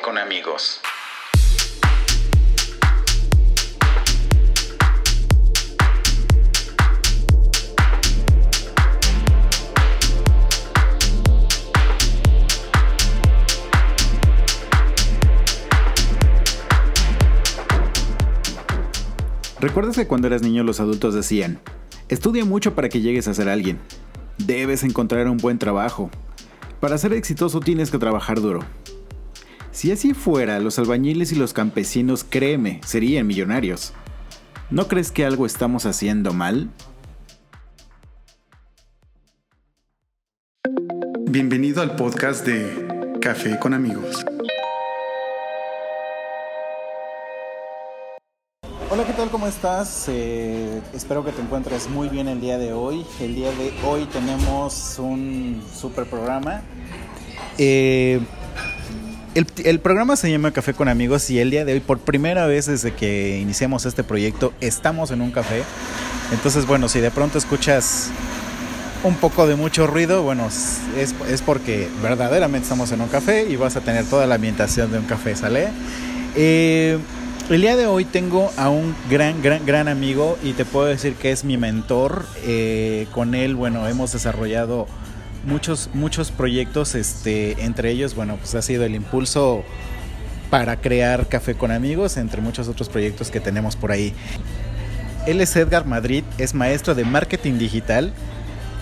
Con amigos. ¿Recuerdas que cuando eras niño los adultos decían, estudia mucho para que llegues a ser alguien? Debes encontrar un buen trabajo. Para ser exitoso tienes que trabajar duro. Si así fuera, los albañiles y los campesinos, créeme, serían millonarios. ¿No crees que algo estamos haciendo mal? Bienvenido al podcast de Café con amigos. Hola, ¿qué tal? ¿Cómo estás? Eh, espero que te encuentres muy bien el día de hoy. El día de hoy tenemos un super programa. Eh, el, programa se llama Café con Amigos y el día de hoy, por primera vez desde que iniciamos este proyecto, estamos en un café. Entonces, bueno, si de pronto escuchas un poco de mucho ruido, bueno, es, es porque verdaderamente estamos en un café y vas a tener toda la ambientación de un café, ¿sale? Eh, el día de hoy tengo a un gran, gran, gran amigo y te puedo decir que es mi mentor. Eh, con él, bueno, hemos desarrollado muchos, muchos proyectos. Este, entre ellos, bueno, pues ha sido el impulso para crear Café con Amigos, entre muchos otros proyectos que tenemos por ahí. Él es Edgar Madrid, es maestro de marketing digital,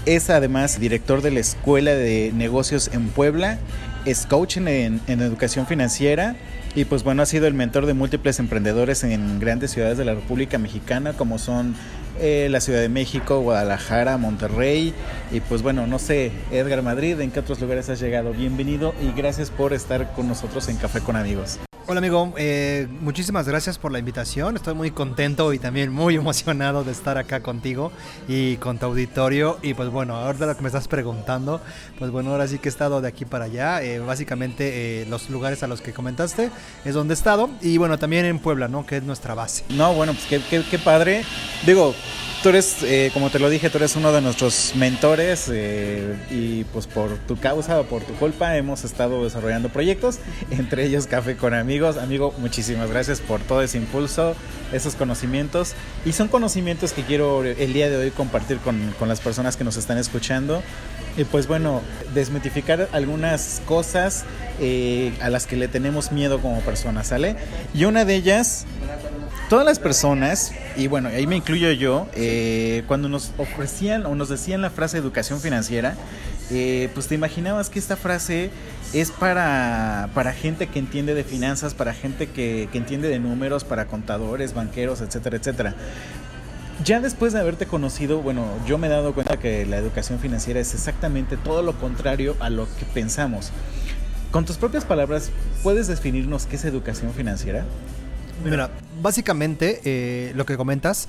es además director de la Escuela de Negocios en Puebla, es coach en, en educación financiera y pues bueno, ha sido el mentor de múltiples emprendedores en grandes ciudades de la República Mexicana, como son eh, la Ciudad de México, Guadalajara, Monterrey. Y pues bueno, no sé, Edgar Madrid, ¿en qué otros lugares has llegado? Bienvenido y gracias por estar con nosotros en Café con Amigos. Hola amigo, eh, muchísimas gracias por la invitación. Estoy muy contento y también muy emocionado de estar acá contigo y con tu auditorio. Y pues bueno, ahora lo que me estás preguntando, pues bueno, ahora sí que he estado de aquí para allá. Eh, básicamente eh, los lugares a los que comentaste es donde he estado. Y bueno, también en Puebla, ¿no? Que es nuestra base. No, bueno, pues qué, qué, qué padre. Digo, tú eres, eh, como te lo dije, tú eres uno de nuestros mentores eh, y pues por tu causa o por tu culpa hemos estado desarrollando proyectos, entre ellos Café con Amigos. Amigo, muchísimas gracias por todo ese impulso, esos conocimientos. Y son conocimientos que quiero el día de hoy compartir con, con las personas que nos están escuchando. Y pues bueno, desmitificar algunas cosas eh, a las que le tenemos miedo como personas, ¿sale? Y una de ellas todas las personas, y bueno, ahí me incluyo yo, eh, cuando nos ofrecían o nos decían la frase educación financiera, eh, pues te imaginabas que esta frase es para, para gente que entiende de finanzas, para gente que, que entiende de números, para contadores, banqueros, etcétera, etcétera. Ya después de haberte conocido, bueno, yo me he dado cuenta que la educación financiera es exactamente todo lo contrario a lo que pensamos. Con tus propias palabras, ¿puedes definirnos qué es educación financiera? Mira, básicamente eh, lo que comentas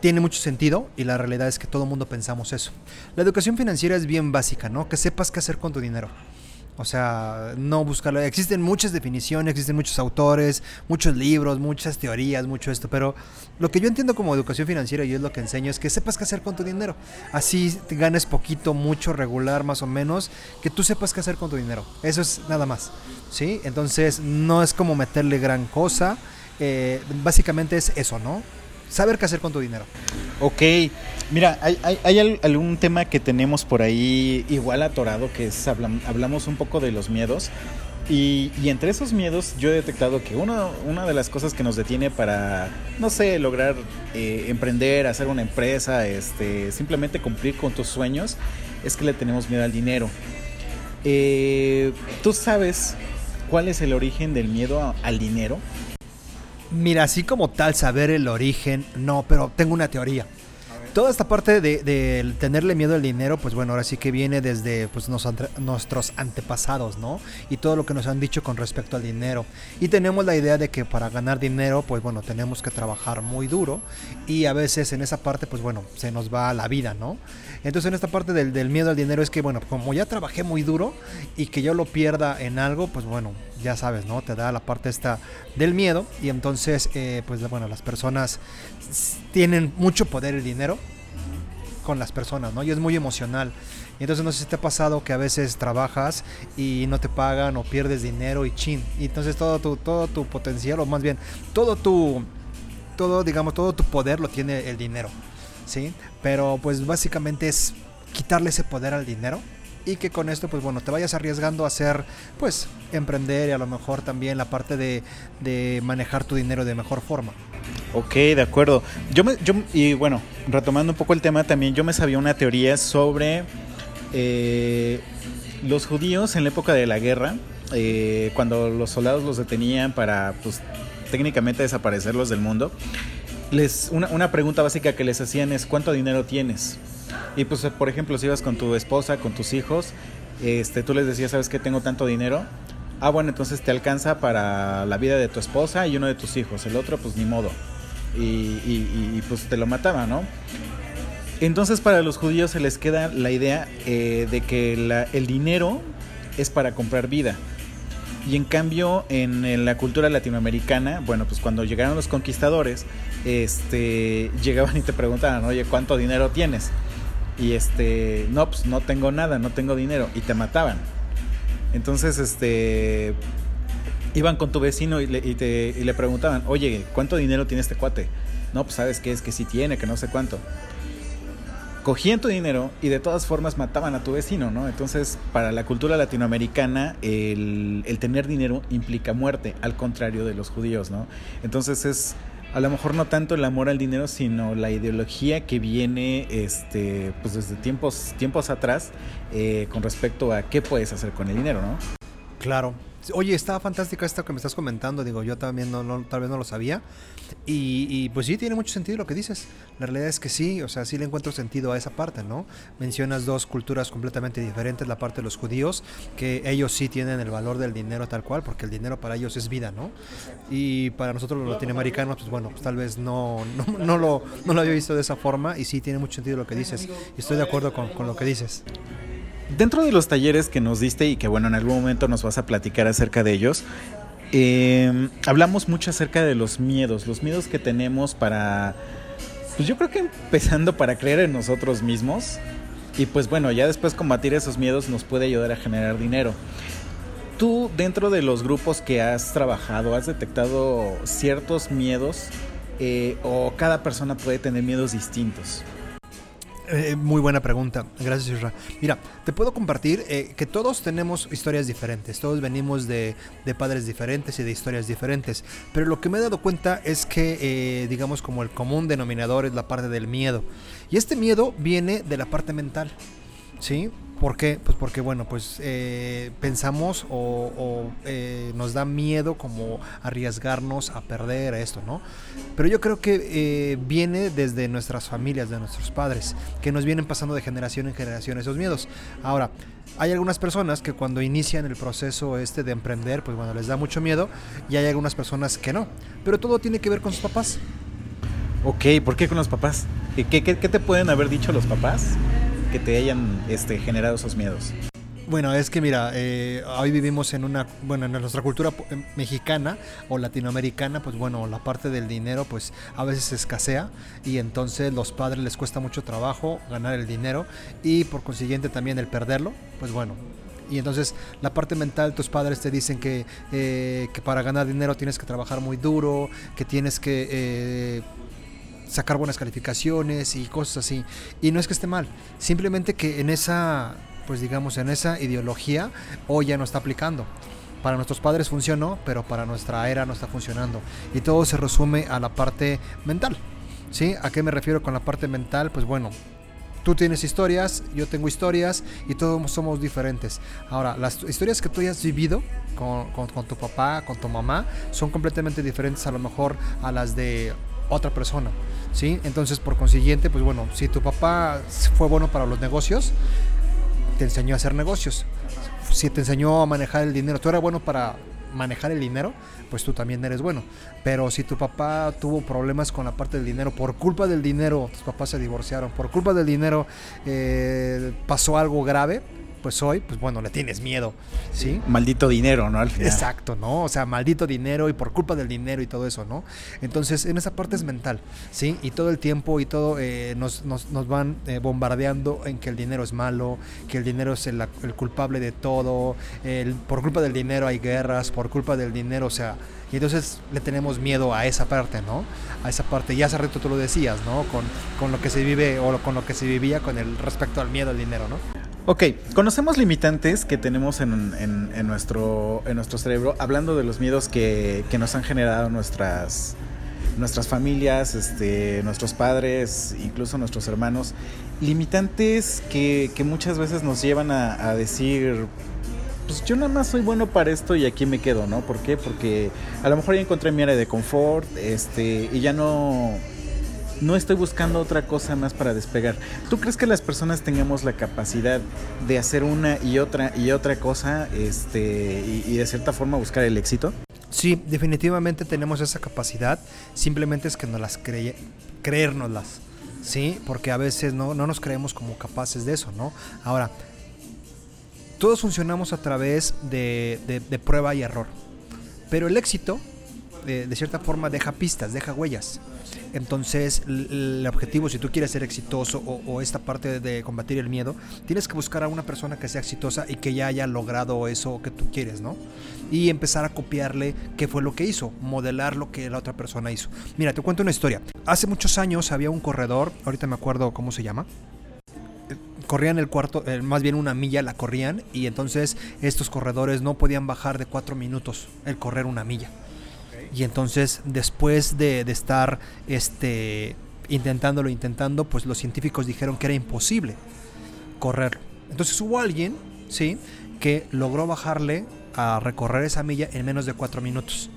tiene mucho sentido y la realidad es que todo el mundo pensamos eso. La educación financiera es bien básica, ¿no? Que sepas qué hacer con tu dinero. O sea, no buscarlo. Existen muchas definiciones, existen muchos autores, muchos libros, muchas teorías, mucho esto. Pero lo que yo entiendo como educación financiera y es lo que enseño es que sepas qué hacer con tu dinero. Así te ganes poquito, mucho, regular, más o menos. Que tú sepas qué hacer con tu dinero. Eso es nada más. ¿Sí? Entonces, no es como meterle gran cosa. Eh, básicamente es eso, ¿no? Saber qué hacer con tu dinero. Ok, mira, hay, algún tema que tenemos por ahí igual atorado, que es, hablamos un poco de los miedos. Y, entre esos miedos yo he detectado que uno, una de las cosas que nos detiene para, no sé, lograr eh, emprender, hacer una empresa, este, simplemente cumplir con tus sueños, es que le tenemos miedo al dinero. Eh, ¿Tú sabes cuál es el origen del miedo al dinero? Mira, así como tal saber el origen, no, pero tengo una teoría. Toda esta parte de, tenerle miedo al dinero, pues bueno, ahora sí que viene desde pues, nos, nuestros antepasados, ¿no? Y todo lo que nos han dicho con respecto al dinero. Y tenemos la idea de que para ganar dinero, pues bueno, tenemos que trabajar muy duro. Y a veces en esa parte, pues bueno, se nos va la vida, ¿no? Entonces en esta parte del, miedo al dinero es que, bueno, como ya trabajé muy duro y que yo lo pierda en algo, pues bueno, ya sabes, ¿no? Te da la parte esta del miedo y entonces, eh, pues bueno, las personas tienen mucho poder el dinero con las personas, ¿no? Y es muy emocional. Entonces no sé si te ha pasado que a veces trabajas y no te pagan o pierdes dinero y chin. Y entonces todo tu, todo tu potencial, o más bien, todo tu, todo, digamos, todo tu poder lo tiene el dinero, ¿sí? Pero pues básicamente es quitarle ese poder al dinero y que con esto pues bueno te vayas arriesgando a hacer pues emprender y a lo mejor también la parte de, de manejar tu dinero de mejor forma. Ok, de acuerdo. Yo me, yo, y bueno, retomando un poco el tema también, yo me sabía una teoría sobre eh, los judíos en la época de la guerra, eh, cuando los soldados los detenían para, pues, técnicamente desaparecerlos del mundo. Les, una, una pregunta básica que les hacían es ¿cuánto dinero tienes? Y pues, por ejemplo, si ibas con tu esposa, con tus hijos, este, tú les decías, ¿sabes qué? Tengo tanto dinero. Ah, bueno, entonces te alcanza para la vida de tu esposa y uno de tus hijos. El otro, pues ni modo. Y, pues te lo mataba, ¿no? Entonces para los judíos se les queda la idea eh, de que la, el dinero es para comprar vida. Y en cambio, en, la cultura latinoamericana, bueno, pues cuando llegaron los conquistadores, este, llegaban y te preguntaban, oye, ¿cuánto dinero tienes? Y este, no, pues no tengo nada, no tengo dinero. Y te mataban. Entonces, este, iban con tu vecino y le, y te, y le preguntaban, oye, ¿cuánto dinero tiene este cuate? No, pues sabes que es que sí tiene, que no sé cuánto cogían tu dinero y de todas formas mataban a tu vecino, ¿no? Entonces, para la cultura latinoamericana, el, tener dinero implica muerte, al contrario de los judíos, ¿no? Entonces es a lo mejor no tanto el amor al dinero, sino la ideología que viene este, pues desde tiempos, tiempos atrás eh, con respecto a qué puedes hacer con el dinero, ¿no? Claro. Oye, está fantástico esto que me estás comentando, digo, yo también no, no, tal vez no lo sabía. Y, y, pues sí, tiene mucho sentido lo que dices. La realidad es que sí, o sea, sí le encuentro sentido a esa parte, ¿no? Mencionas dos culturas completamente diferentes, la parte de los judíos, que ellos sí tienen el valor del dinero tal cual, porque el dinero para ellos es vida, ¿no? Y para nosotros los latinoamericanos, pues bueno, pues tal vez no, no, no, lo, no lo había visto de esa forma y sí tiene mucho sentido lo que dices. Y estoy de acuerdo con, con lo que dices. Dentro de los talleres que nos diste y que bueno, en algún momento nos vas a platicar acerca de ellos, eh, hablamos mucho acerca de los miedos, los miedos que tenemos para, pues yo creo que empezando para creer en nosotros mismos y pues bueno, ya después combatir esos miedos nos puede ayudar a generar dinero. Tú dentro de los grupos que has trabajado, ¿has detectado ciertos miedos eh, o cada persona puede tener miedos distintos? Eh, muy buena pregunta, gracias Isra. Mira, te puedo compartir eh, que todos tenemos historias diferentes, todos venimos de, de, padres diferentes y de historias diferentes, pero lo que me he dado cuenta es que, eh, digamos, como el común denominador es la parte del miedo. Y este miedo viene de la parte mental, ¿sí? ¿Por qué? Pues porque, bueno, pues eh, pensamos o, eh, nos da miedo como arriesgarnos a perder esto, ¿no? Pero yo creo que eh, viene desde nuestras familias, de nuestros padres, que nos vienen pasando de generación en generación esos miedos. Ahora, hay algunas personas que cuando inician el proceso este de emprender, pues bueno, les da mucho miedo y hay algunas personas que no. Pero todo tiene que ver con sus papás. Ok, ¿por qué con los papás? ¿Qué, qué, qué te pueden haber dicho los papás? Que te hayan este, generado esos miedos? Bueno, es que mira, eh, hoy vivimos en una, bueno, en nuestra cultura mexicana o latinoamericana, pues bueno, la parte del dinero pues a veces escasea y entonces los padres les cuesta mucho trabajo ganar el dinero y por consiguiente también el perderlo, pues bueno. Y entonces la parte mental, tus padres te dicen que, eh, que para ganar dinero tienes que trabajar muy duro, que tienes que... Eh, sacar buenas calificaciones y cosas así. Y no es que esté mal, simplemente que en esa, pues digamos, en esa ideología hoy ya no está aplicando. Para nuestros padres funcionó, pero para nuestra era no está funcionando. Y todo se resume a la parte mental. ¿Sí? ¿A qué me refiero con la parte mental? Pues bueno, tú tienes historias, yo tengo historias y todos somos diferentes. Ahora, las historias que tú hayas vivido con, con, con, tu papá, con tu mamá, son completamente diferentes a lo mejor a las de otra persona. ¿sí? Entonces, por consiguiente, pues bueno, si tu papá fue bueno para los negocios, te enseñó a hacer negocios. Si te enseñó a manejar el dinero, tú eras bueno para manejar el dinero, pues tú también eres bueno. Pero si tu papá tuvo problemas con la parte del dinero, por culpa del dinero, tus papás se divorciaron, por culpa del dinero eh, pasó algo grave, pues hoy, pues bueno, le tienes miedo, ¿sí? Maldito dinero, ¿no? Al final. Exacto, ¿no? O sea, maldito dinero y por culpa del dinero y todo eso, ¿no? Entonces, en esa parte es mental, ¿sí? Y todo el tiempo y todo eh, nos, nos, nos, van eh, bombardeando en que el dinero es malo, que el dinero es el, el culpable de todo, el, por culpa del dinero hay guerras, por culpa del dinero, o sea, y entonces le tenemos miedo a esa parte, ¿no? A esa parte. Y hace rato tú lo decías, ¿no? Con, con lo que se vive o con lo que se vivía con el respecto al miedo al dinero, ¿no? Ok, conocemos limitantes que tenemos en, nuestro, en nuestro cerebro, hablando de los miedos que, que nos han generado nuestras, nuestras familias, este, nuestros padres, incluso nuestros hermanos. Limitantes que, que muchas veces nos llevan a, a decir, pues yo nada más soy bueno para esto y aquí me quedo, ¿no? ¿Por qué? Porque a lo mejor ya encontré mi área de confort, este, y ya no, no estoy buscando otra cosa más para despegar. ¿Tú crees que las personas tengamos la capacidad de hacer una y otra y otra cosa, este, y, y de cierta forma buscar el éxito? Sí, definitivamente tenemos esa capacidad. Simplemente es que no las cree, creérnoslas, sí, porque a veces no, no nos creemos como capaces de eso, ¿no? Ahora todos funcionamos a través de, de, de prueba y error. Pero el éxito, de, cierta forma, deja pistas, deja huellas. Entonces, el objetivo, si tú quieres ser exitoso o, o, esta parte de combatir el miedo, tienes que buscar a una persona que sea exitosa y que ya haya logrado eso que tú quieres, ¿no? Y empezar a copiarle qué fue lo que hizo, modelar lo que la otra persona hizo. Mira, te cuento una historia. Hace muchos años había un corredor, ahorita me acuerdo cómo se llama, corrían el cuarto, eh, más bien una milla la corrían y entonces estos corredores no podían bajar de cuatro minutos el correr una milla. Y entonces después de, de, estar este, intentándolo, intentando, pues los científicos dijeron que era imposible correrlo. Entonces hubo alguien, ¿sí? Que logró bajarle a recorrer esa milla en menos de cuatro minutos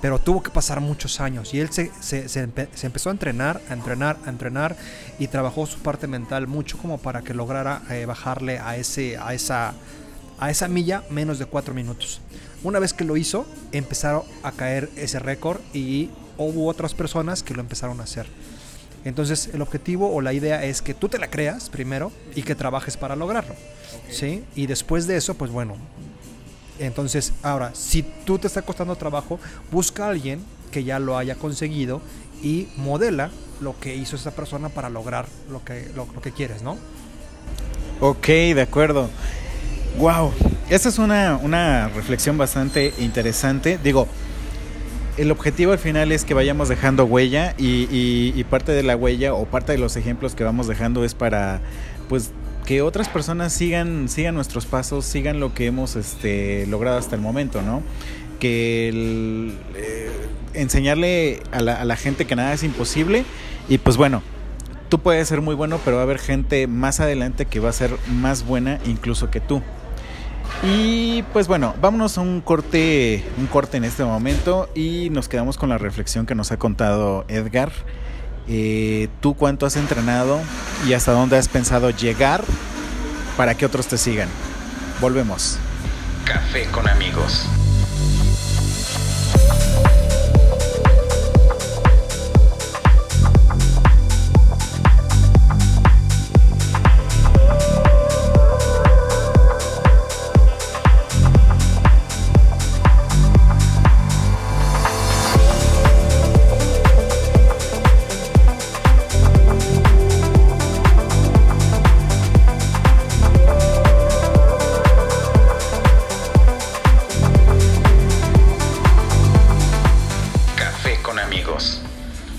pero tuvo que pasar muchos años y él se, se, se, empezó a entrenar, a entrenar, a entrenar y trabajó su parte mental mucho como para que lograra eh, bajarle a, ese, a, esa, a esa milla menos de cuatro minutos. Una vez que lo hizo, empezaron a caer ese récord y hubo otras personas que lo empezaron a hacer. Entonces el objetivo o la idea es que tú te la creas primero y que trabajes para lograrlo. Okay. ¿sí? Y después de eso, pues bueno, entonces, ahora, si tú te está costando trabajo, busca a alguien que ya lo haya conseguido y modela lo que hizo esa persona para lograr lo que, lo, lo que quieres, ¿no? Ok, de acuerdo. Wow, esa es una, una reflexión bastante interesante. Digo, el objetivo al final es que vayamos dejando huella y, parte de la huella o parte de los ejemplos que vamos dejando es para, pues, que otras personas sigan, sigan nuestros pasos, sigan lo que hemos este, logrado hasta el momento, ¿no? Que eh, enseñarle a la, a la gente que nada es imposible y pues bueno, tú puedes ser muy bueno, pero va a haber gente más adelante que va a ser más buena incluso que tú. Y pues bueno, vámonos a un corte, un corte en este momento y nos quedamos con la reflexión que nos ha contado Edgar. Eh, ¿Tú cuánto has entrenado y hasta dónde has pensado llegar para que otros te sigan? Volvemos. Café con amigos.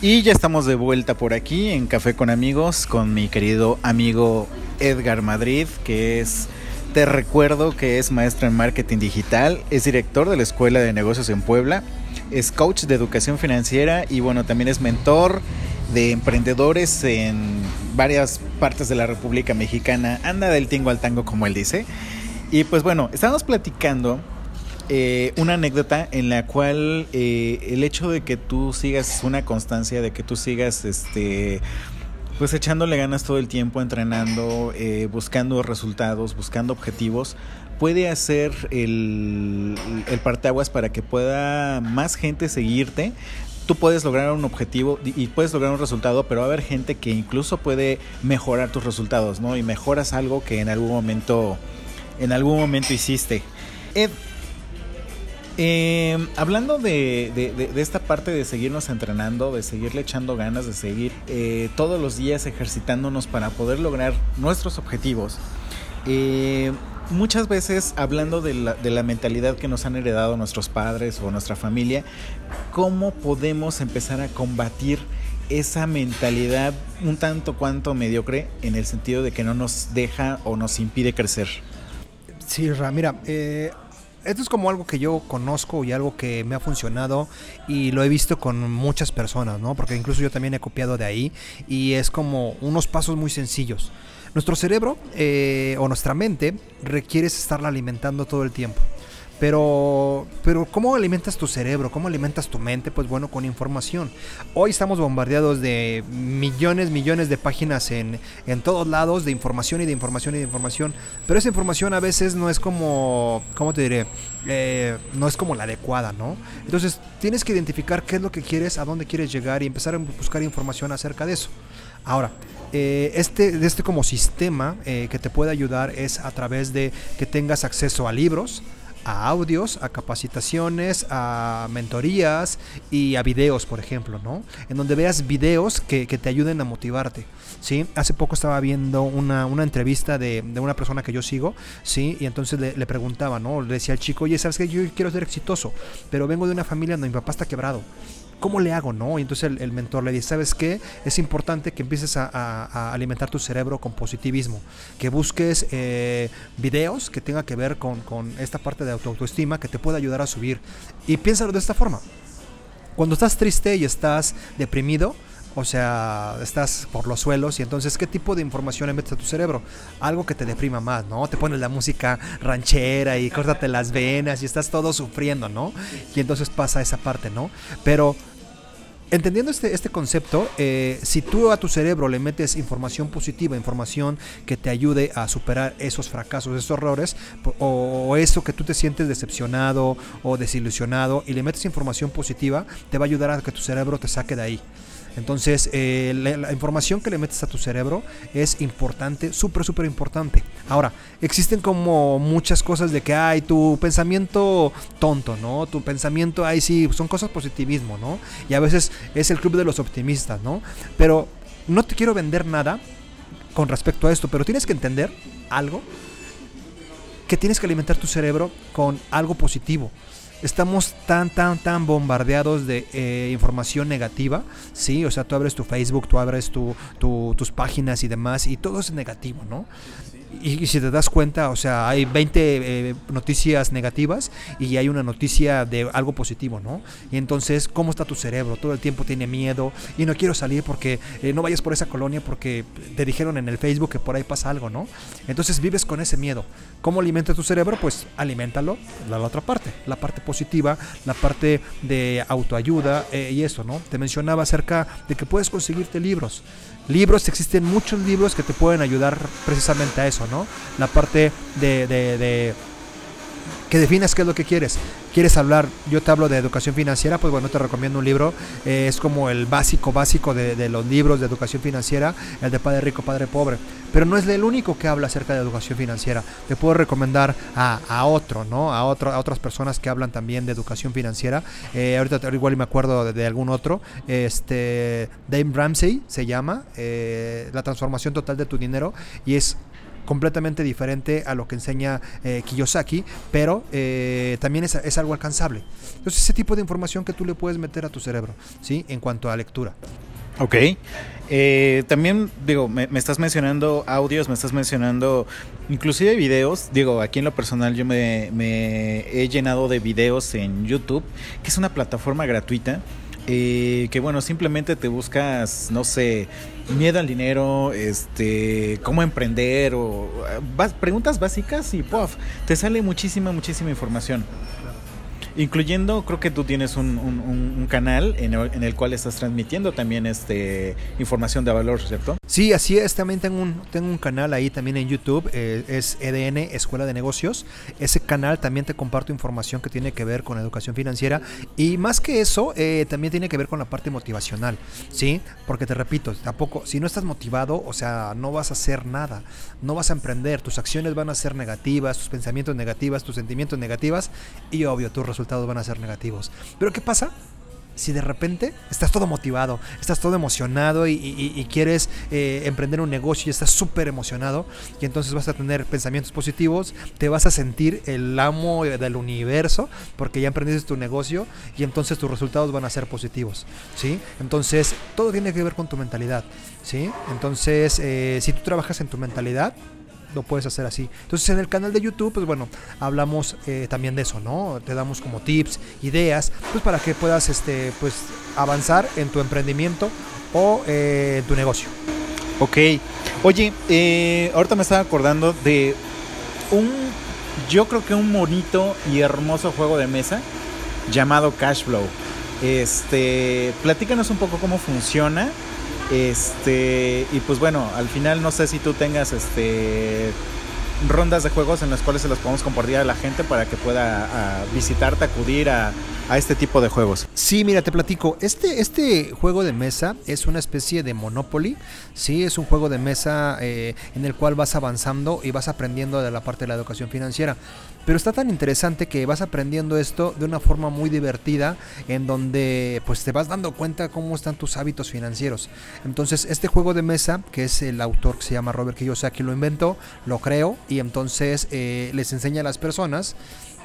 Y ya estamos de vuelta por aquí en Café con Amigos con mi querido amigo Edgar Madrid, que es, te recuerdo que es maestro en marketing digital, es director de la Escuela de Negocios en Puebla, es coach de educación financiera y bueno, también es mentor de emprendedores en varias partes de la República Mexicana, anda del tingo al tango como él dice. Y pues bueno, estamos platicando eh, una anécdota en la cual eh, el hecho de que tú sigas una constancia, de que tú sigas este pues echándole ganas todo el tiempo, entrenando, eh, buscando resultados, buscando objetivos, puede hacer el, el parteaguas para que pueda más gente seguirte. Tú puedes lograr un objetivo y puedes lograr un resultado, pero va a haber gente que incluso puede mejorar tus resultados, ¿no? Y mejoras algo que en algún momento en algún momento hiciste. Ed, eh, hablando de, de- esta parte de seguirnos entrenando, de seguirle echando ganas, de seguir eh, todos los días ejercitándonos para poder lograr nuestros objetivos, eh, muchas veces hablando de la, de la mentalidad que nos han heredado nuestros padres o nuestra familia, ¿cómo podemos empezar a combatir esa mentalidad un tanto cuanto mediocre en el sentido de que no nos deja o nos impide crecer? Sí, Ra, mira, eh, esto es como algo que yo conozco y algo que me ha funcionado y lo he visto con muchas personas, ¿no? Porque incluso yo también he copiado de ahí y es como unos pasos muy sencillos. Nuestro cerebro eh, o nuestra mente requiere estarla alimentando todo el tiempo. Pero, pero ¿cómo alimentas tu cerebro? ¿Cómo alimentas tu mente? Pues bueno, con información. Hoy estamos bombardeados de millones, millones de páginas en, en todos lados, de información y de información y de información. Pero esa información a veces no es como, ¿cómo te diré? Eh, no es como la adecuada, ¿no? Entonces tienes que identificar qué es lo que quieres, a dónde quieres llegar y empezar a buscar información acerca de eso. Ahora, eh, este, este como sistema eh, que te puede ayudar es a través de que tengas acceso a libros, a audios, a capacitaciones, a mentorías y a videos, por ejemplo, ¿no? En donde veas videos que, que te ayuden a motivarte, ¿sí? Hace poco estaba viendo una, una entrevista de, de una persona que yo sigo, ¿sí? Y entonces le, le preguntaba, ¿no? Le decía al chico, oye, ¿sabes qué? Yo quiero ser exitoso, pero vengo de una familia donde mi papá está quebrado. ¿Cómo le hago, no? Y entonces el, mentor le dice, ¿sabes qué? Es importante que empieces a, alimentar tu cerebro con positivismo, que busques eh, videos que tengan que ver con, con esta parte de auto- autoestima que te pueda ayudar a subir. Y piénsalo de esta forma. Cuando estás triste y estás deprimido, o sea, estás por los suelos y entonces, ¿qué tipo de información le metes a tu cerebro? Algo que te deprima más, ¿no? Te pones la música ranchera y córtate las venas y estás todo sufriendo, ¿no? Y entonces pasa esa parte, ¿no? Pero entendiendo este, este concepto, eh, si tú a tu cerebro le metes información positiva, información que te ayude a superar esos fracasos, esos errores, o, o eso que tú te sientes decepcionado o desilusionado, y le metes información positiva, te va a ayudar a que tu cerebro te saque de ahí. Entonces, eh, la, la información que le metes a tu cerebro es importante, súper, súper importante. Ahora, existen como muchas cosas de que hay tu pensamiento tonto, ¿no? Tu pensamiento, ay, sí, son cosas positivismo, ¿no? Y a veces es el club de los optimistas, ¿no? Pero no te quiero vender nada con respecto a esto, pero tienes que entender algo que tienes que alimentar tu cerebro con algo positivo. Estamos tan, tan, tan bombardeados de eh, información negativa, ¿sí? O sea, tú abres tu Facebook, tú abres tu, tu- tus páginas y demás, y todo es negativo, ¿no? Y, si te das cuenta, o sea, hay 20 eh, noticias negativas y hay una noticia de algo positivo, ¿no? Y entonces, ¿cómo está tu cerebro? Todo el tiempo tiene miedo y no quiero salir porque eh, no vayas por esa colonia porque te dijeron en el Facebook que por ahí pasa algo, ¿no? Entonces vives con ese miedo. ¿Cómo alimenta tu cerebro? Pues aliméntalo la, la otra parte, la parte positiva, la parte de autoayuda eh, y eso, ¿no? Te mencionaba acerca de que puedes conseguirte libros. Libros, existen muchos libros que te pueden ayudar precisamente a eso, ¿no? La parte de, de- de que definas qué es lo que quieres. ¿Quieres hablar? Yo te hablo de educación financiera, pues bueno, te recomiendo un libro. eh, es como el básico, básico de, de los libros de educación financiera, el de Padre Rico, Padre Pobre. Pero no es el único que habla acerca de educación financiera. Te puedo recomendar a, a otro, ¿no? A, otro, a otras personas que hablan también de educación financiera. Eh, ahorita igual me acuerdo de, algún otro. Este, Dave Ramsey se llama, eh, La transformación total de tu dinero. Y es completamente diferente a lo que enseña eh, Kiyosaki, pero eh, también es, algo alcanzable. Entonces, ese tipo de información que tú le puedes meter a tu cerebro, ¿sí? En cuanto a lectura. Ok. Eh, también, digo, me, me estás mencionando audios, me estás mencionando inclusive videos. Digo, aquí en lo personal yo me, me he llenado de videos en YouTube, que es una plataforma gratuita. Eh, que bueno, simplemente te buscas, no sé, miedo al dinero, este, cómo emprender o bas- preguntas básicas y puff, te sale muchísima, muchísima información. Incluyendo, creo que tú tienes un, canal en el, cual estás transmitiendo también este información de valor, ¿cierto? Sí, así es. También tengo un, tengo un canal ahí también en YouTube. eh, es EDN, Escuela de Negocios. Ese canal también te comparto información que tiene que ver con educación financiera. Y más que eso, eh, también tiene que ver con la parte motivacional. ¿Sí? Porque te repito, tampoco, si no estás motivado, o sea, no vas a hacer nada. No vas a emprender. Tus acciones van a ser negativas, tus pensamientos negativos, tus sentimientos negativas. Y obvio, tus resultados van a ser negativos. Pero ¿qué pasa? si de repente estás todo motivado, estás todo emocionado y, y- y quieres eh, emprender un negocio y estás súper emocionado y entonces vas a tener pensamientos positivos, te vas a sentir el amo del universo porque ya emprendiste tu negocio y entonces tus resultados van a ser positivos, ¿sí? Entonces todo tiene que ver con tu mentalidad, ¿sí? Entonces eh, si tú trabajas en tu mentalidad, lo puedes hacer así. Entonces en el canal de YouTube, pues bueno, hablamos eh, también de eso, ¿no? Te damos como tips, ideas, pues para que puedas, este, pues avanzar en tu emprendimiento o eh, en tu negocio. Ok. Oye, eh, ahorita me estaba acordando de un, yo creo que un bonito y hermoso juego de mesa llamado Cashflow. Este, platícanos un poco cómo funciona. Este, y pues bueno, al final no sé si tú tengas este rondas de juegos en las cuales se las podemos compartir a la gente para que pueda ah, visitarte, acudir a, a este tipo de juegos. Sí, mira, te platico. Este, este juego de mesa es una especie de Monopoly. Sí, es un juego de mesa eh, en el cual vas avanzando y vas aprendiendo de la parte de la educación financiera. Pero está tan interesante que vas aprendiendo esto de una forma muy divertida, en donde pues te vas dando cuenta cómo están tus hábitos financieros. Entonces, este juego de mesa, que es el autor que se llama Robert Kiyosaki, lo inventó, lo creó y entonces eh, les enseña a las personas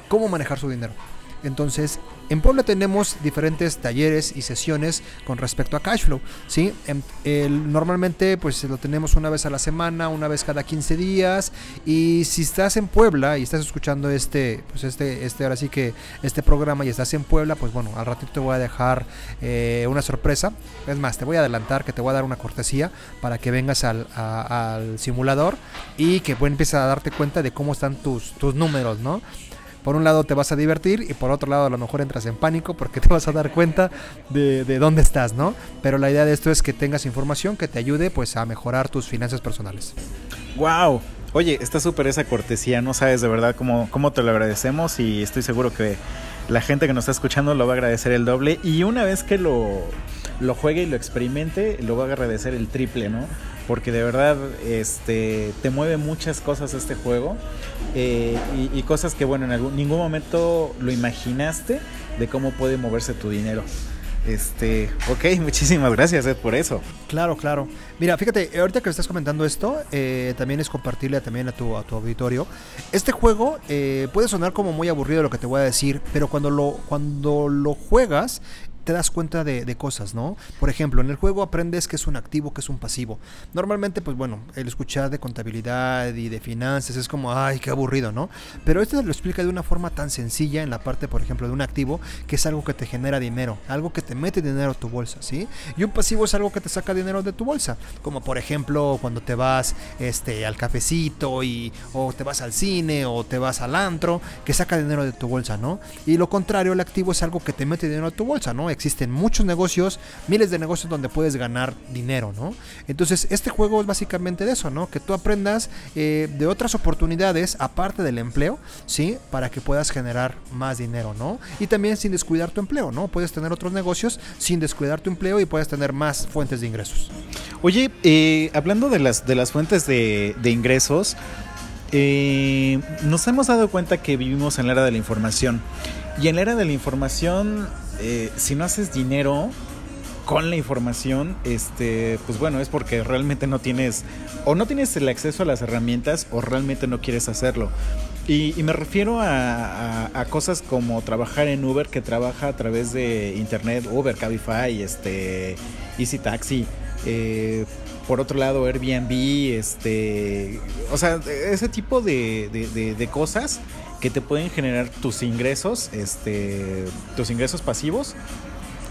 cómo manejar su dinero. Entonces, en Puebla tenemos diferentes talleres y sesiones con respecto a Cashflow, ¿sí? Em- normalmente pues lo tenemos una vez a la semana, una vez cada 15 días y si estás en Puebla y estás escuchando este, pues este, este ahora sí que este programa y estás en Puebla, pues bueno, al ratito te voy a dejar eh, una sorpresa, es más, te voy a adelantar que te voy a dar una cortesía para que vengas al, a- al simulador y que pues, empieces a darte cuenta de cómo están tus, tus números, ¿no? Por un lado te vas a divertir y por otro lado a lo mejor entras en pánico porque te vas a dar cuenta de, de dónde estás, ¿no? Pero la idea de esto es que tengas información que te ayude pues a mejorar tus finanzas personales. Wow. Oye, está súper esa cortesía, no sabes de verdad cómo, cómo te lo agradecemos y estoy seguro que la gente que nos está escuchando lo va a agradecer el doble y una vez que lo, lo juegue y lo experimente, lo va a agradecer el triple, ¿no? Porque de verdad este, te mueve muchas cosas este juego eh, y, cosas que, bueno, en algún, ningún momento lo imaginaste de cómo puede moverse tu dinero. Este, ok, muchísimas gracias por eso. Claro, claro. Mira, fíjate, ahorita que estás comentando esto, eh, también es compartirle también a tu, a tu auditorio. Este juego eh, puede sonar como muy aburrido lo que te voy a decir, pero cuando lo, cuando lo juegas te das cuenta de, de cosas, ¿no? Por ejemplo, en el juego aprendes que es un activo, que es un pasivo. Normalmente, pues bueno, el escuchar de contabilidad y de finanzas es como, ay, qué aburrido, ¿no? Pero este te lo explica de una forma tan sencilla en la parte, por ejemplo, de un activo, que es algo que te genera dinero, algo que te mete dinero a tu bolsa, ¿sí? Y un pasivo es algo que te saca dinero de tu bolsa, como por ejemplo cuando te vas este, al cafecito y, o te vas al cine o te vas al antro, que saca dinero de tu bolsa, ¿no? Y lo contrario, el activo es algo que te mete dinero a tu bolsa, ¿no? Existen muchos negocios, miles de negocios donde puedes ganar dinero, ¿no? Entonces, este juego es básicamente de eso, ¿no? Que tú aprendas eh, de otras oportunidades aparte del empleo, ¿sí? Para que puedas generar más dinero, ¿no? Y también sin descuidar tu empleo, ¿no? Puedes tener otros negocios sin descuidar tu empleo y puedes tener más fuentes de ingresos. Oye, eh, hablando de las, de las fuentes de, de ingresos, eh, nos hemos dado cuenta que vivimos en la era de la información. Y en la era de la información, eh, si no haces dinero con la información, este, pues bueno, es porque realmente no tienes, o no tienes el acceso a las herramientas, o realmente no quieres hacerlo. Y, me refiero a cosas como trabajar en Uber, que trabaja a través de internet, Uber, Cabify, este, Easy Taxi. eh, por otro lado, Airbnb, este, o sea, ese tipo de, de- de- cosas que te pueden generar tus ingresos, este, tus ingresos pasivos.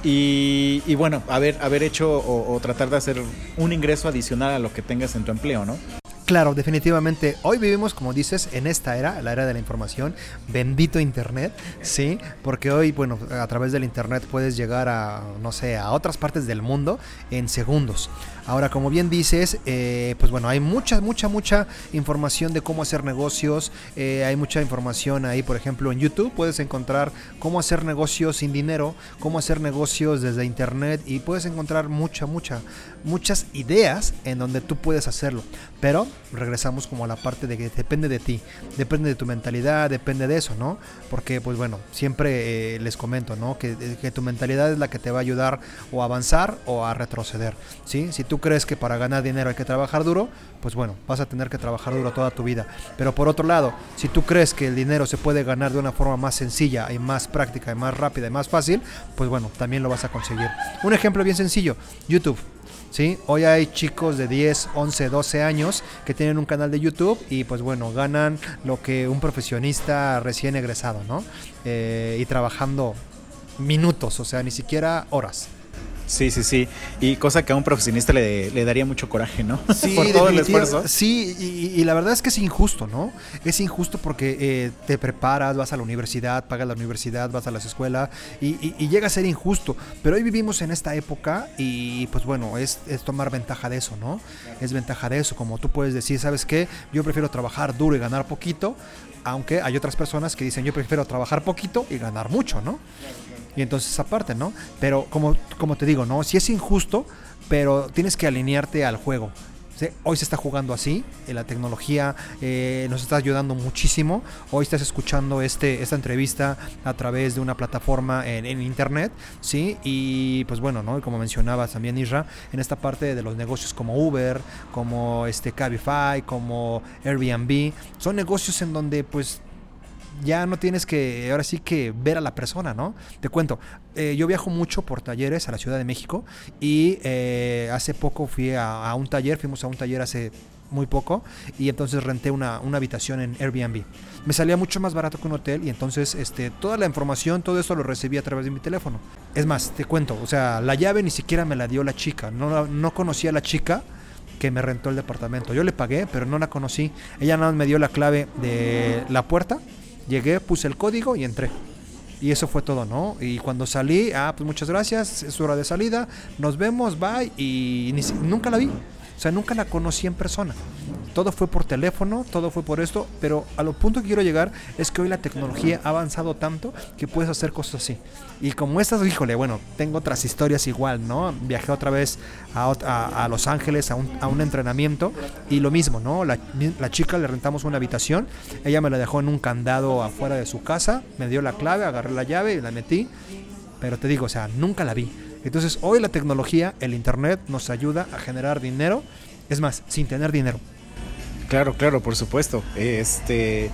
Y, y bueno, haber, haber hecho o, o tratar de hacer un ingreso adicional a lo que tengas en tu empleo, ¿no? Claro, definitivamente. Hoy vivimos, como dices, en esta era, la era de la información. Bendito Internet, ¿sí? Porque hoy, bueno, a través del Internet puedes llegar a, no sé, a otras partes del mundo en segundos. Ahora, como bien dices, eh, pues bueno, hay mucha, mucha, mucha información de cómo hacer negocios. eh, hay mucha información ahí, por ejemplo, en YouTube puedes encontrar cómo hacer negocios sin dinero, cómo hacer negocios desde Internet y puedes encontrar mucha, mucha, muchas ideas en donde tú puedes hacerlo. Pero regresamos como a la parte de que depende de ti, depende de tu mentalidad, depende de eso, ¿no? Porque, pues bueno, siempre eh, les comento, ¿no? Que, que tu mentalidad es la que te va a ayudar o a avanzar o a retroceder, ¿sí? Si tú crees que para ganar dinero hay que trabajar duro, pues bueno, vas a tener que trabajar duro toda tu vida. Pero por otro lado, si tú crees que el dinero se puede ganar de una forma más sencilla y más práctica y más rápida y más fácil, pues bueno, también lo vas a conseguir. Un ejemplo bien sencillo, YouTube. ¿sí? Hoy hay chicos de 10, 11, 12 años que tienen un canal de YouTube y pues bueno, ganan lo que un profesionista recién egresado, ¿no? Eh, y trabajando minutos, o sea, ni siquiera horas. Sí, sí, sí. Y cosa que a un profesionista le, le daría mucho coraje, ¿no? Sí, Por todo el esfuerzo. Sí, y, y la verdad es que es injusto, ¿no? Es injusto porque eh, te preparas, vas a la universidad, pagas la universidad, vas a las escuelas y, y- y llega a ser injusto. Pero hoy vivimos en esta época y pues bueno, es, es tomar ventaja de eso, ¿no? Es ventaja de eso, como tú puedes decir, ¿sabes qué? Yo prefiero trabajar duro y ganar poquito, aunque hay otras personas que dicen, yo prefiero trabajar poquito y ganar mucho, ¿no? Y entonces aparte, ¿no? Pero como, como te digo, ¿no? Si es injusto, pero tienes que alinearte al juego. Hoy se está jugando así, eh, la tecnología eh, nos está ayudando muchísimo. Hoy estás escuchando este, esta entrevista a través de una plataforma en, en internet, ¿sí? Y pues bueno, ¿no? Y como mencionabas también, Isra, en esta parte de los negocios como Uber, como este Cabify, como Airbnb, son negocios en donde pues ya no tienes que, ahora sí que ver a la persona, ¿no? Te cuento, eh, yo viajo mucho por talleres a la Ciudad de México y eh, hace poco fui a, un taller, fuimos a un taller hace muy poco y entonces renté una, una habitación en Airbnb. Me salía mucho más barato que un hotel y entonces este, toda la información, todo eso lo recibí a través de mi teléfono. Es más, te cuento, o sea, la llave ni siquiera me la dio la chica, no, no conocía a la chica que me rentó el departamento. Yo le pagué, pero no la conocí. Ella nada más me dio la clave de la puerta. Llegué, puse el código y entré. Y eso fue todo, ¿no? Y cuando salí, ah, pues muchas gracias, es hora de salida, nos vemos, bye. Y ni nunca la vi. O sea, nunca la conocí en persona. Todo fue por teléfono, todo fue por esto, pero a lo punto que quiero llegar es que hoy la tecnología ha avanzado tanto que puedes hacer cosas así. Y como estas, híjole, bueno, tengo otras historias igual, ¿no? Viajé otra vez a, Los Ángeles a un, a un entrenamiento y lo mismo, ¿no? La, la chica le rentamos una habitación, ella me la dejó en un candado afuera de su casa, me dio la clave, agarré la llave y la metí, pero te digo, o sea, nunca la vi. Entonces, hoy la tecnología, el internet nos ayuda a generar dinero, es más, sin tener dinero. Claro, claro, por supuesto. Este,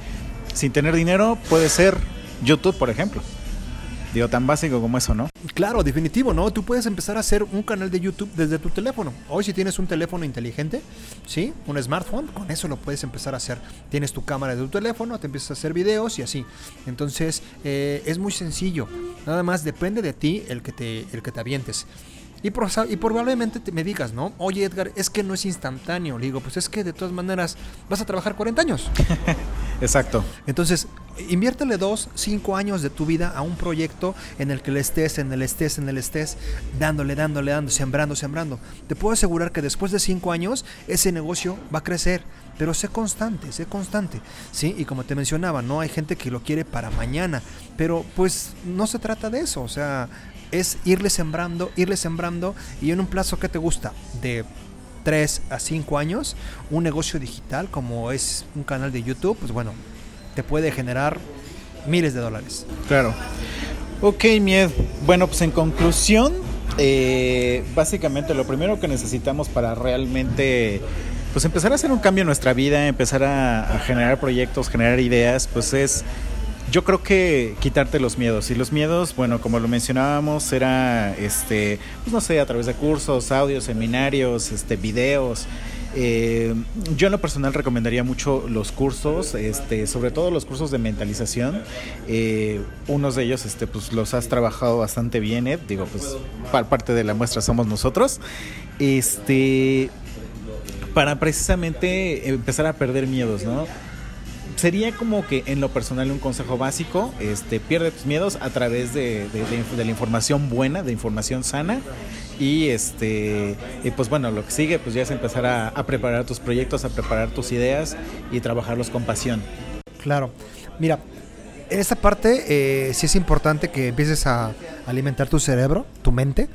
sin tener dinero puede ser YouTube, por ejemplo. Tan básico como eso, ¿no? Claro, definitivo, ¿no? Tú puedes empezar a hacer un canal de YouTube desde tu teléfono. Hoy si tienes un teléfono inteligente, ¿sí? Un smartphone, con eso lo puedes empezar a hacer. Tienes tu cámara de tu teléfono, te empiezas a hacer videos y así. Entonces, eh, es muy sencillo. Nada más depende de ti el que te, el que te avientes. Y, por- y probablemente te me digas, ¿no? Oye, Edgar, es que no es instantáneo. Le digo, pues es que de todas maneras vas a trabajar 40 años. Exacto. Entonces, inviértele dos, cinco años de tu vida a un proyecto en el que le estés, en el estés, en el estés, dándole, dándole, dándole, sembrando, sembrando. Te puedo asegurar que después de cinco años, ese negocio va a crecer. Pero sé constante, sé constante. ¿Sí? Y como te mencionaba, no hay gente que lo quiere para mañana. Pero pues no se trata de eso. O sea, es irle sembrando, irle sembrando. Y en un plazo que te gusta, de 3 a 5 años, un negocio digital como es un canal de YouTube, pues bueno, te puede generar miles de dólares. Claro. Ok, Mied. Bueno, pues en conclusión, eh, básicamente lo primero que necesitamos para realmente pues empezar a hacer un cambio en nuestra vida, empezar a, a generar proyectos, generar ideas, pues es yo creo que quitarte los miedos. Y los miedos, bueno, como lo mencionábamos, era este, pues no sé, a través de cursos, audios, seminarios, este, videos. Eh, yo en lo personal recomendaría mucho los cursos, este, sobre todo los cursos de mentalización. Eh, unos de ellos, este, pues los has trabajado bastante bien, Ed. Digo, pues pa- parte de la muestra somos nosotros. Este, para precisamente empezar a perder miedos, ¿no? Sería como que en lo personal un consejo básico, este, pierde tus miedos a través de, de- la información buena, de información sana y este y pues bueno, lo que sigue pues ya es empezar a, a preparar tus proyectos, a preparar tus ideas y trabajarlos con pasión. Claro. Mira, en esta parte eh, sí es importante que empieces a alimentar tu cerebro, tu mente,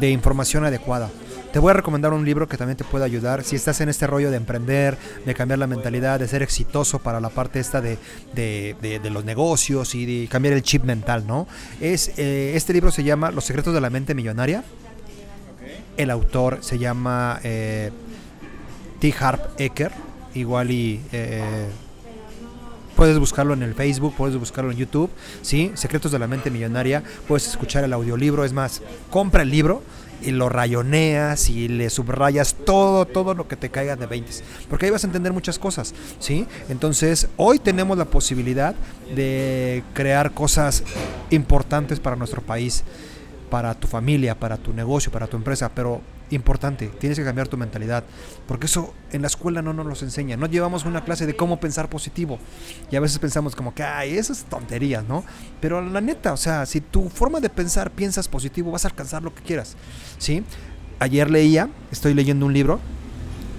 de información adecuada. Te voy a recomendar un libro que también te puede ayudar si estás en este rollo de emprender, de cambiar la mentalidad, de ser exitoso para la parte esta de, de- de- de los negocios y de cambiar el chip mental, ¿no? Es, eh, este libro se llama Los secretos de la mente millonaria. El autor se llama eh, T. Harp Eker. Igual y eh, puedes buscarlo en el Facebook, puedes buscarlo en YouTube, ¿sí? Secretos de la mente millonaria. Puedes escuchar el audiolibro. Es más, compra el libro y lo rayoneas y le subrayas todo, todo lo que te caiga de 20. Porque ahí vas a entender muchas cosas, ¿sí? Entonces, hoy tenemos la posibilidad de crear cosas importantes para nuestro país para tu familia, para tu negocio, para tu empresa, pero importante, tienes que cambiar tu mentalidad, porque eso en la escuela no nos los enseña. No llevamos una clase de cómo pensar positivo y a veces pensamos como que, ay, eso es tonterías, ¿no? Pero la neta, o sea, si tu forma de pensar piensas positivo, vas a alcanzar lo que quieras, ¿sí? Ayer leía, estoy leyendo un libro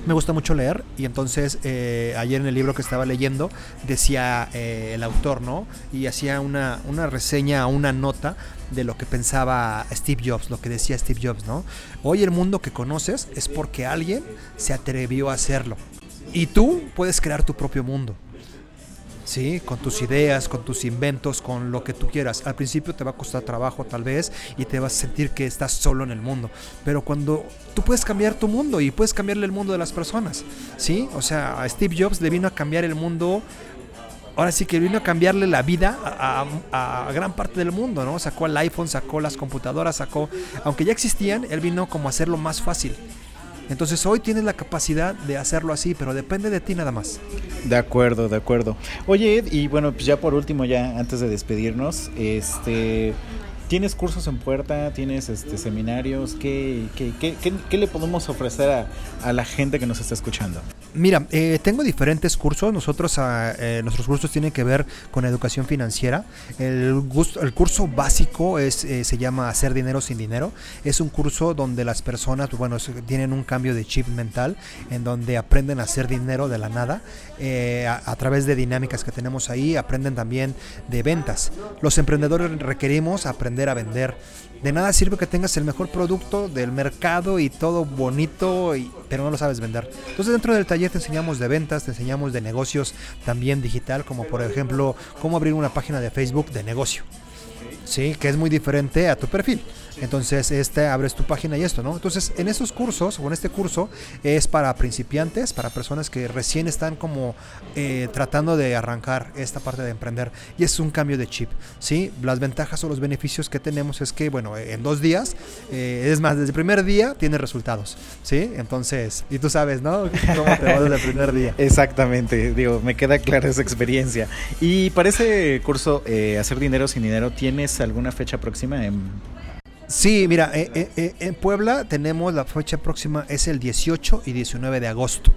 me gusta mucho leer y entonces eh, ayer en el libro que estaba leyendo decía eh, el autor, ¿no? Y hacía una, una reseña, una nota de lo que pensaba Steve Jobs, lo que decía Steve Jobs, ¿no? Hoy el mundo que conoces es porque alguien se atrevió a hacerlo. Y tú puedes crear tu propio mundo. ¿sí? Con tus ideas, con tus inventos, con lo que tú quieras. Al principio te va a costar trabajo tal vez y te vas a sentir que estás solo en el mundo. Pero cuando tú puedes cambiar tu mundo y puedes cambiarle el mundo de las personas, ¿sí? O sea, a Steve Jobs le vino a cambiar el mundo. Ahora sí que vino a cambiarle la vida a, gran parte del mundo, ¿no? Sacó el iPhone, sacó las computadoras, sacó... Aunque ya existían, él vino como a hacerlo más fácil. Entonces hoy tienes la capacidad de hacerlo así, pero depende de ti nada más. De acuerdo, de acuerdo. Oye, Ed, y bueno, pues ya por último, ya antes de despedirnos, este, ¿tienes cursos en puerta? ¿Tienes este seminarios? ¿Qué, qué, qué, qué- le podemos ofrecer a la gente que nos está escuchando? Mira, eh, tengo diferentes cursos. Nosotros, ah, eh, nuestros cursos tienen que ver con educación financiera. El, el curso básico es, eh, se llama Hacer dinero sin dinero. Es un curso donde las personas, bueno, tienen un cambio de chip mental, en donde aprenden a hacer dinero de la nada eh, a, a través de dinámicas que tenemos ahí. Aprenden también de ventas. Los emprendedores requerimos aprender a vender. De nada sirve que tengas el mejor producto del mercado y todo bonito, y- pero no lo sabes vender. Entonces dentro del taller te enseñamos de ventas, te enseñamos de negocios también digital, como por ejemplo cómo abrir una página de Facebook de negocio. Sí, que es muy diferente a tu perfil. Entonces, este abres tu página y esto, ¿no? Entonces, en estos cursos o en este curso es para principiantes, para personas que recién están como eh, tratando de arrancar esta parte de emprender y es un cambio de chip, ¿sí? Las ventajas o los beneficios que tenemos es que, bueno, en dos días, eh, es más, desde el primer día tienes resultados, ¿sí? Entonces, y tú sabes, ¿no? ¿Cómo te va desde el primer día? Exactamente, digo, me queda clara esa experiencia. Y para ese curso, eh, Hacer Dinero sin Dinero, ¿tienes alguna fecha próxima? En... Sí, mira, eh, eh, eh, en Puebla tenemos la fecha próxima, es el 18 y 19 de agosto.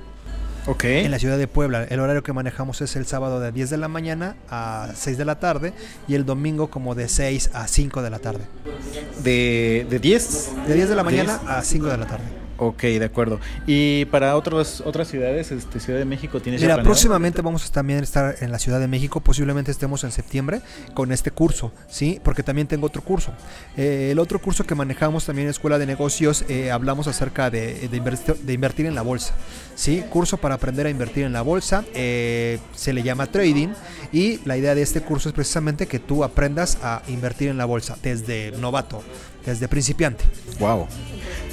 Ok. En la ciudad de Puebla, el horario que manejamos es el sábado de 10 de la mañana a 6 de la tarde y el domingo como de 6 a 5 de la tarde. De, de 10. De 10 de la 10. mañana a 5 de la tarde. Ok, de acuerdo. Y para otros, otras ciudades, este, Ciudad de México, ¿tienes ya Mira, próximamente vamos a también estar en la Ciudad de México, posiblemente estemos en septiembre con este curso, ¿sí? Porque también tengo otro curso. Eh, el otro curso que manejamos también en Escuela de Negocios, eh, hablamos acerca de, de invertir, de invertir en la bolsa, ¿sí? Curso para aprender a invertir en la bolsa, eh, se le llama trading y la idea de este curso es precisamente que tú aprendas a invertir en la bolsa desde novato, desde principiante. Wow.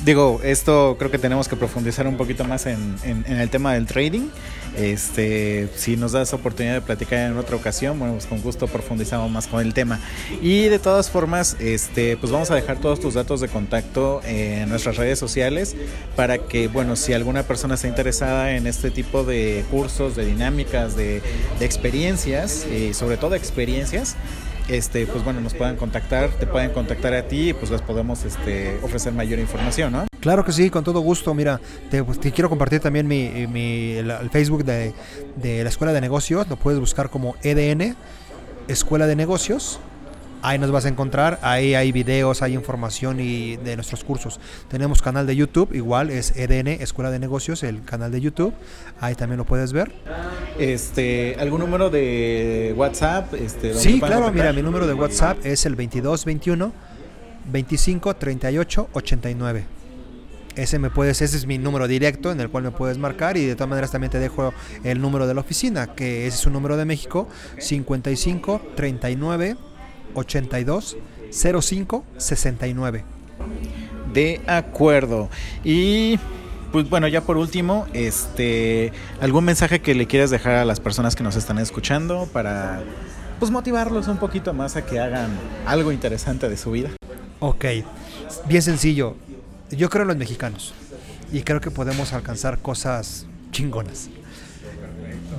Digo, esto creo que tenemos que profundizar un poquito más en, el tema del trading. Este, si nos das oportunidad de platicar en otra ocasión, bueno, pues con gusto profundizamos más con el tema. Y de todas formas, este, pues vamos a dejar todos tus datos de contacto en nuestras redes sociales para que, bueno, si alguna persona está interesada en este tipo de cursos, de dinámicas, de, de experiencias, y sobre todo experiencias, este, pues bueno, nos puedan contactar, te pueden contactar a ti y pues les podemos este, ofrecer mayor información, ¿no? Claro que sí, con todo gusto. Mira, te, pues, quiero compartir también mi, mi- el, el Facebook de, de la Escuela de Negocios. Lo puedes buscar como EDN, Escuela de Negocios. Ahí nos vas a encontrar, ahí hay videos, hay información y de nuestros cursos. Tenemos canal de YouTube, igual es EDN, Escuela de Negocios, el canal de YouTube. Ahí también lo puedes ver. Este, ¿algún número de WhatsApp? Este, Sí, claro, mira, mi número de WhatsApp es el 2221 25 38 89. Ese me puedes, ese es mi número directo en el cual me puedes marcar y de todas maneras también te dejo el número de la oficina, que ese es un número de México, 55 39 82 05 69. De acuerdo. Y pues bueno, ya por último, este algún mensaje que le quieras dejar a las personas que nos están escuchando para pues motivarlos un poquito más a que hagan algo interesante de su vida. Ok, bien sencillo. Yo creo en los mexicanos y creo que podemos alcanzar cosas chingonas.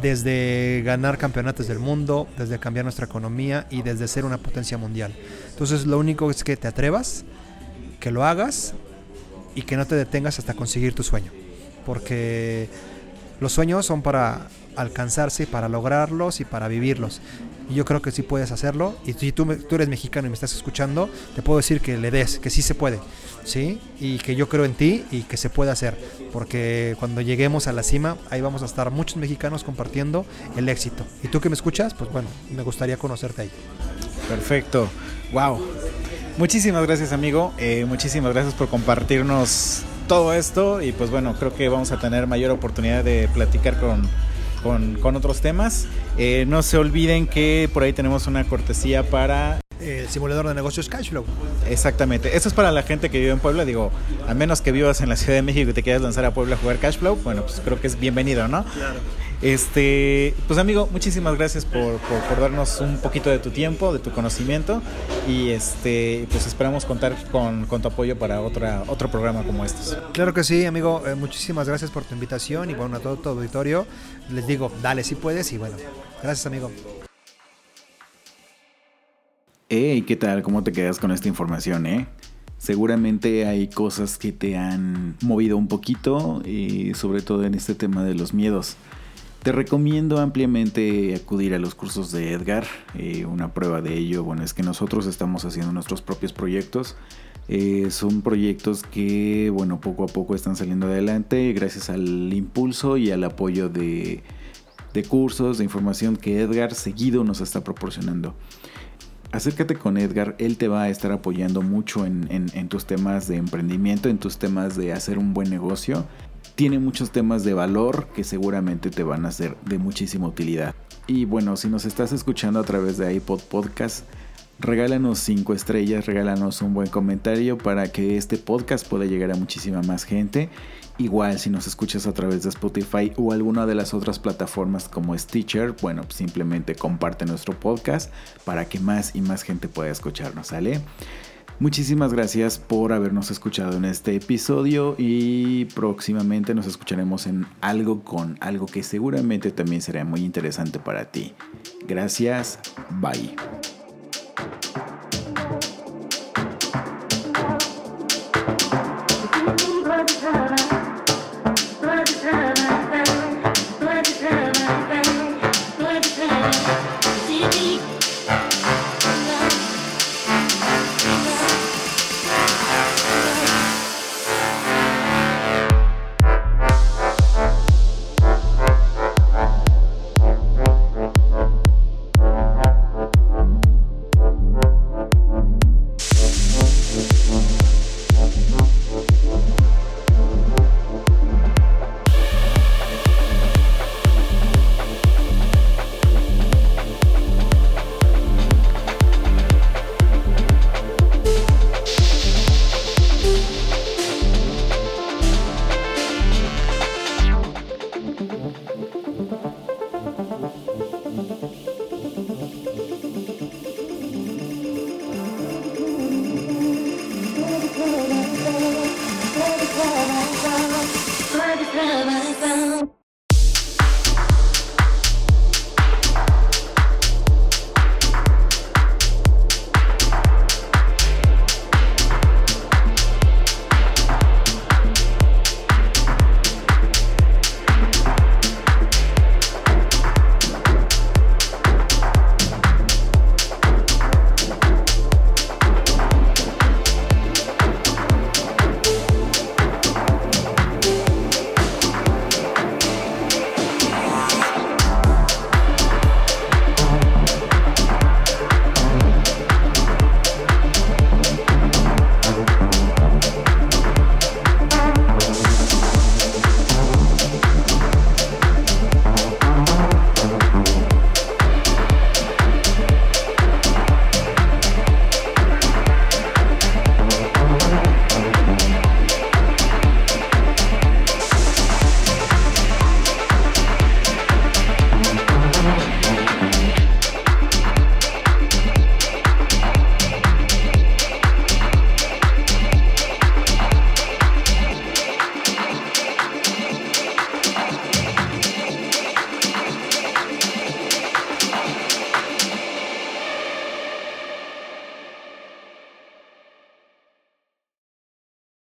Desde ganar campeonatos del mundo, desde cambiar nuestra economía y desde ser una potencia mundial. Entonces lo único es que te atrevas, que lo hagas y que no te detengas hasta conseguir tu sueño. Porque los sueños son para alcanzarse, para lograrlos y para vivirlos. Y yo creo que sí puedes hacerlo. Y si tú, tú eres mexicano y me estás escuchando, te puedo decir que le des, que sí se puede. ¿Sí? Y que yo creo en ti y que se puede hacer. Porque cuando lleguemos a la cima, ahí vamos a estar muchos mexicanos compartiendo el éxito. Y tú que me escuchas, pues bueno, me gustaría conocerte ahí. Perfecto. Wow. Muchísimas gracias, amigo. Eh, muchísimas gracias por compartirnos todo esto. Y pues bueno, creo que vamos a tener mayor oportunidad de platicar con, con, con otros temas. Eh, no se olviden que por ahí tenemos una cortesía para El simulador de negocios Cashflow. Exactamente. Esto es para la gente que vive en Puebla. Digo, a menos que vivas en la Ciudad de México y te quieras lanzar a Puebla a jugar Cashflow, bueno, pues creo que es bienvenido, ¿no? Claro. Este, pues amigo, muchísimas gracias por, por, por darnos un poquito de tu tiempo, de tu conocimiento y este, pues esperamos contar con, con tu apoyo para otra, otro programa como estos. Claro que sí, amigo. Eh, muchísimas gracias por tu invitación y bueno, a todo tu auditorio. Les digo, dale si puedes y bueno, gracias, amigo. Hey, ¿qué tal? ¿Cómo te quedas con esta información, eh? Seguramente hay cosas que te han movido un poquito, y sobre todo en este tema de los miedos. Te recomiendo ampliamente acudir a los cursos de Edgar. Eh, una prueba de ello, bueno, es que nosotros estamos haciendo nuestros propios proyectos. Eh, son proyectos que, bueno, poco a poco están saliendo adelante gracias al impulso y al apoyo de, de cursos, de información que Edgar seguido nos está proporcionando acércate con Edgar, él te va a estar apoyando mucho en, en, en, tus temas de emprendimiento, en tus temas de hacer un buen negocio. Tiene muchos temas de valor que seguramente te van a ser de muchísima utilidad. Y bueno, si nos estás escuchando a través de iPod Podcast, regálanos 5 estrellas, regálanos un buen comentario para que este podcast pueda llegar a muchísima más gente. Igual si nos escuchas a través de Spotify o alguna de las otras plataformas como Stitcher, bueno, simplemente comparte nuestro podcast para que más y más gente pueda escucharnos, ¿sale? Muchísimas gracias por habernos escuchado en este episodio y próximamente nos escucharemos en algo con algo que seguramente también será muy interesante para ti. Gracias, bye.